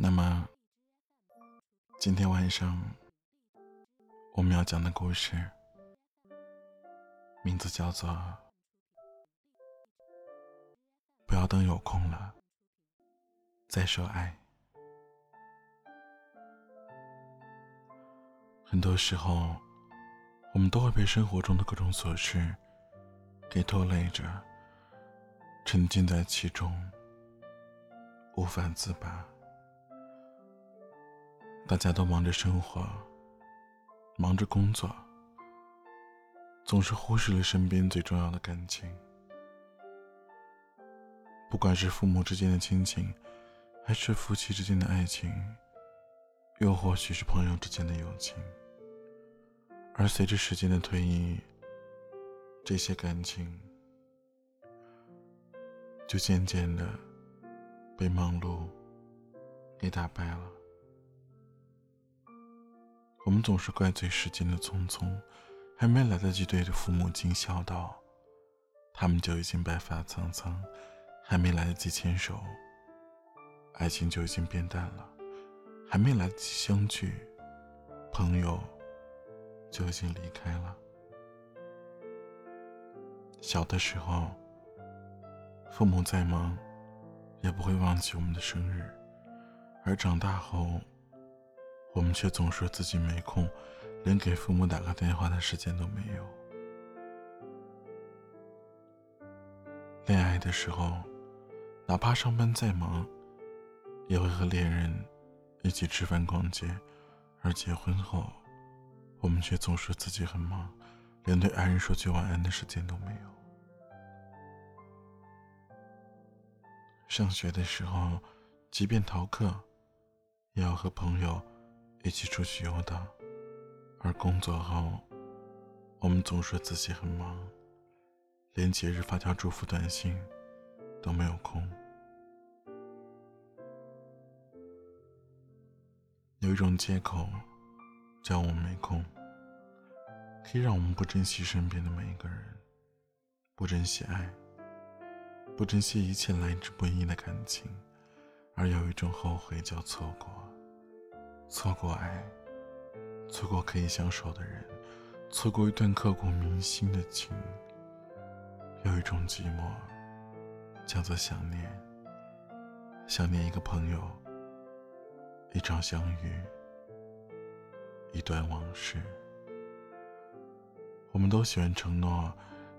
那么，今天晚上我们要讲的故事，名字叫做《不要等有空了再说爱》。很多时候，我们都会被生活中的各种琐事给拖累着，沉浸在其中，无法自拔。大家都忙着生活，忙着工作，总是忽视了身边最重要的感情。不管是父母之间的亲情，还是夫妻之间的爱情，又或许是朋友之间的友情，而随着时间的推移，这些感情就渐渐的被忙碌给打败了。我们总是怪罪时间的匆匆，还没来得及对着父母尽孝道，他们就已经白发苍苍；还没来得及牵手，爱情就已经变淡了；还没来得及相聚，朋友就已经离开了。小的时候，父母再忙，也不会忘记我们的生日；而长大后，我们却总说自己没空，连给父母打个电话的时间都没有。恋爱的时候，哪怕上班再忙，也会和恋人一起吃饭逛街；而结婚后，我们却总说自己很忙，连对爱人说句晚安的时间都没有。上学的时候，即便逃课，也要和朋友。一起出去游荡，而工作后，我们总说自己很忙，连节日发条祝福短信都没有空。有一种借口，叫我们没空，可以让我们不珍惜身边的每一个人，不珍惜爱，不珍惜一切来之不易的感情，而有一种后悔，叫错过。错过爱，错过可以相守的人，错过一段刻骨铭心的情。有一种寂寞，叫做想念。想念一个朋友，一场相遇，一段往事。我们都喜欢承诺，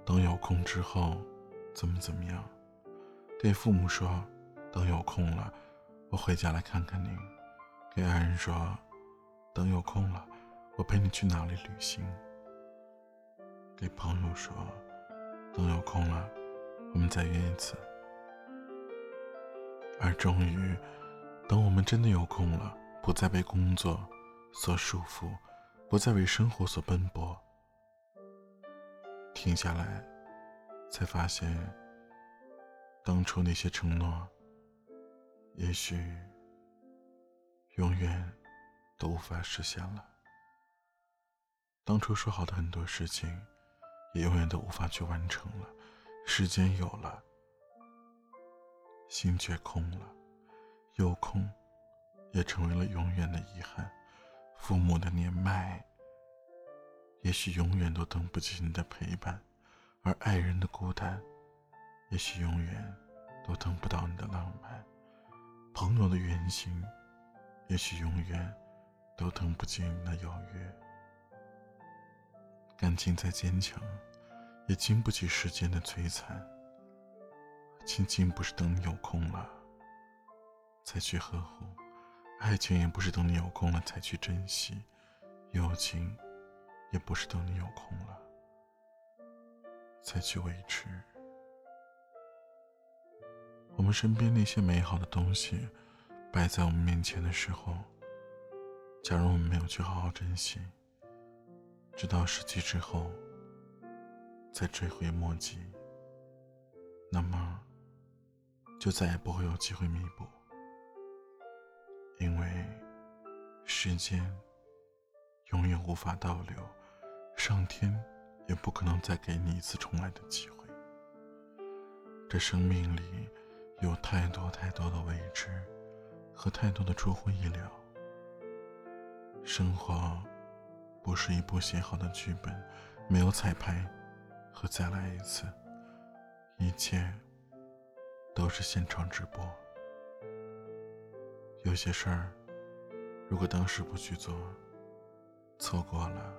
等有空之后，怎么怎么样。对父母说，等有空了，我回家来看看您。给爱人说：“等有空了，我陪你去哪里旅行。”给朋友说：“等有空了，我们再约一次。”而终于，等我们真的有空了，不再被工作所束缚，不再为生活所奔波，停下来，才发现，当初那些承诺，也许……永远都无法实现了。当初说好的很多事情，也永远都无法去完成了。时间有了，心却空了，有空，也成为了永远的遗憾。父母的年迈，也许永远都等不及你的陪伴；而爱人的孤单，也许永远都等不到你的浪漫。朋友的远行。也许永远都等不及你的邀约。感情再坚强，也经不起时间的摧残。亲情不是等你有空了才去呵护，爱情也不是等你有空了才去珍惜，友情也不是等你有空了才去维持。我们身边那些美好的东西。摆在我们面前的时候，假如我们没有去好好珍惜，直到失去之后再追悔莫及，那么就再也不会有机会弥补，因为时间永远无法倒流，上天也不可能再给你一次重来的机会。这生命里有太多太多的未知。和太多的出乎意料。生活不是一部写好的剧本，没有彩排和再来一次，一切都是现场直播。有些事儿，如果当时不去做，错过了，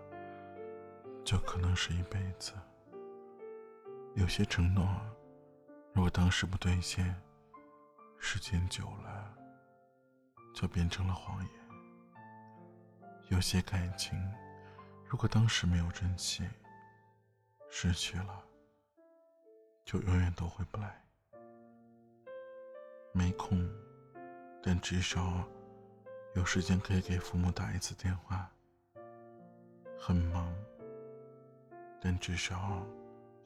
就可能是一辈子。有些承诺，如果当时不兑现，时间久了，就变成了谎言。有些感情，如果当时没有珍惜，失去了，就永远都回不来。没空。但至少有时间可以给父母打一次电话。很忙，但至少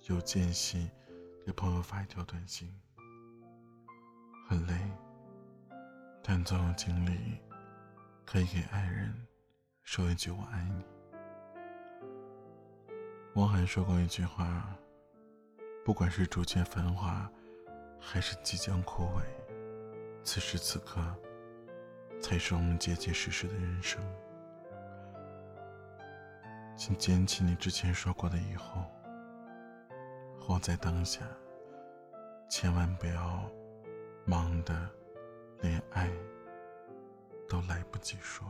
有间隙给朋友发一条短信。很累，但总有精力可以给爱人说一句“我爱你”。汪涵说过一句话：“不管是逐渐繁华，还是即将枯萎。”此时此刻，才是我们结结实实的人生。请捡起你之前说过的以后，活在当下，千万不要忙的连爱都来不及说。